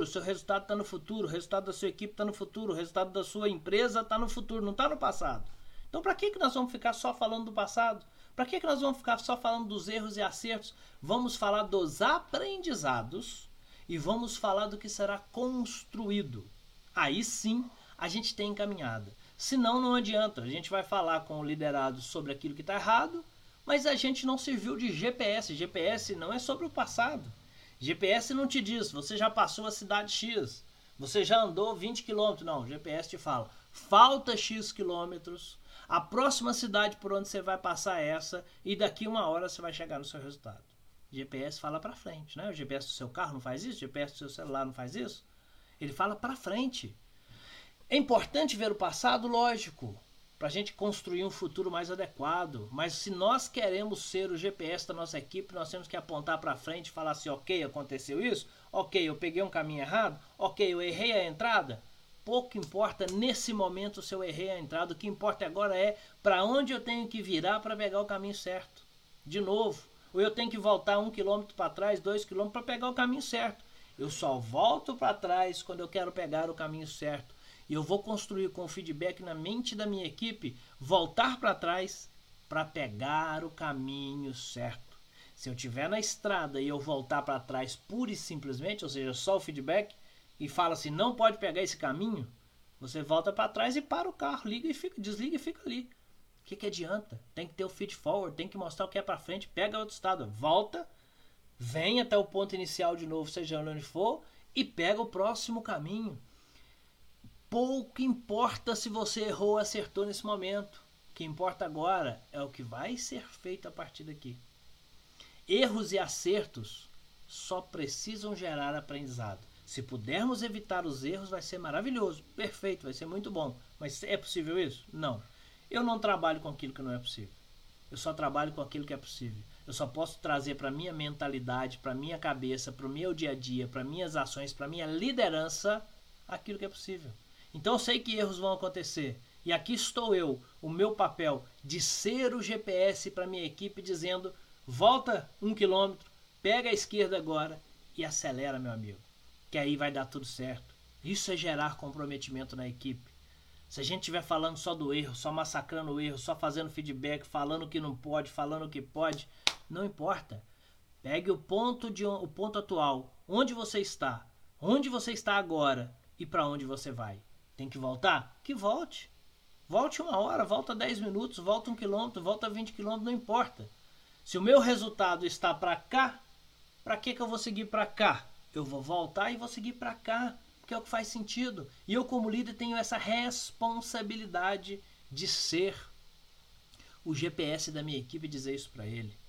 O seu resultado está no futuro, o resultado da sua equipe está no futuro, o resultado da sua empresa está no futuro, não está no passado. Então, para que, que nós vamos ficar só falando do passado? Para que, que nós vamos ficar só falando dos erros e acertos? Vamos falar dos aprendizados e vamos falar do que será construído. Aí sim a gente tem encaminhada. Senão não adianta. A gente vai falar com o liderado sobre aquilo que está errado, mas a gente não serviu de GPS. GPS não é sobre o passado. GPS não te diz, você já passou a cidade X, você já andou 20 quilômetros. Não, GPS te fala, falta X quilômetros, a próxima cidade por onde você vai passar é essa, e daqui uma hora você vai chegar no seu resultado. GPS fala para frente, né? O GPS do seu carro não faz isso, o GPS do seu celular não faz isso. Ele fala para frente. É importante ver o passado, lógico, para a gente construir um futuro mais adequado. Mas se nós queremos ser o GPS da nossa equipe, nós temos que apontar para frente e falar assim: ok, aconteceu isso, ok, eu peguei um caminho errado, ok, eu errei a entrada. Pouco importa nesse momento se eu errei a entrada, o que importa agora é para onde eu tenho que virar para pegar o caminho certo. De novo, ou eu tenho que voltar um quilômetro para trás, dois quilômetros para pegar o caminho certo. Eu só volto para trás quando eu quero pegar o caminho certo. Eu vou construir com o feedback na mente da minha equipe, voltar para trás para pegar o caminho certo. Se eu estiver na estrada e eu voltar para trás pura e simplesmente, ou seja, só o feedback, e fala assim, não pode pegar esse caminho, você volta para trás e para o carro, liga e fica, desliga e fica ali que, que adianta? Tem que ter o feed forward, tem que mostrar o que é para frente, pega outro estado, volta, vem até o ponto inicial de novo, seja onde for, e pega o próximo caminho. Pouco importa se você errou ou acertou nesse momento. O que importa agora é o que vai ser feito a partir daqui. Erros e acertos só precisam gerar aprendizado. Se pudermos evitar os erros, vai ser maravilhoso, perfeito, vai ser muito bom. Mas é possível isso? Não. Eu não trabalho com aquilo que não é possível. Eu só trabalho com aquilo que é possível. Eu só posso trazer para minha mentalidade, para minha cabeça, para o meu dia a dia, para minhas ações, para minha liderança, aquilo que é possível. Então eu sei que erros vão acontecer. E aqui estou eu, o meu papel de ser o GPS para minha equipe, dizendo: volta um quilômetro, pega a esquerda agora e acelera, meu amigo. Que aí vai dar tudo certo. Isso é gerar comprometimento na equipe. Se a gente estiver falando só do erro, só massacrando o erro, só fazendo feedback, falando que não pode, falando que pode, não importa. Pegue o ponto de o ponto atual, onde você está, onde você está agora e para onde você vai. Tem que voltar? Que volte. Volte uma hora, volta 10 minutos, volta um quilômetro, volta 20 quilômetros, não importa. Se o meu resultado está para cá, para que, que eu vou seguir para cá? Eu vou voltar e vou seguir para cá porque é o que faz sentido. E eu, como líder, tenho essa responsabilidade de ser o GPS da minha equipe e dizer isso para ele.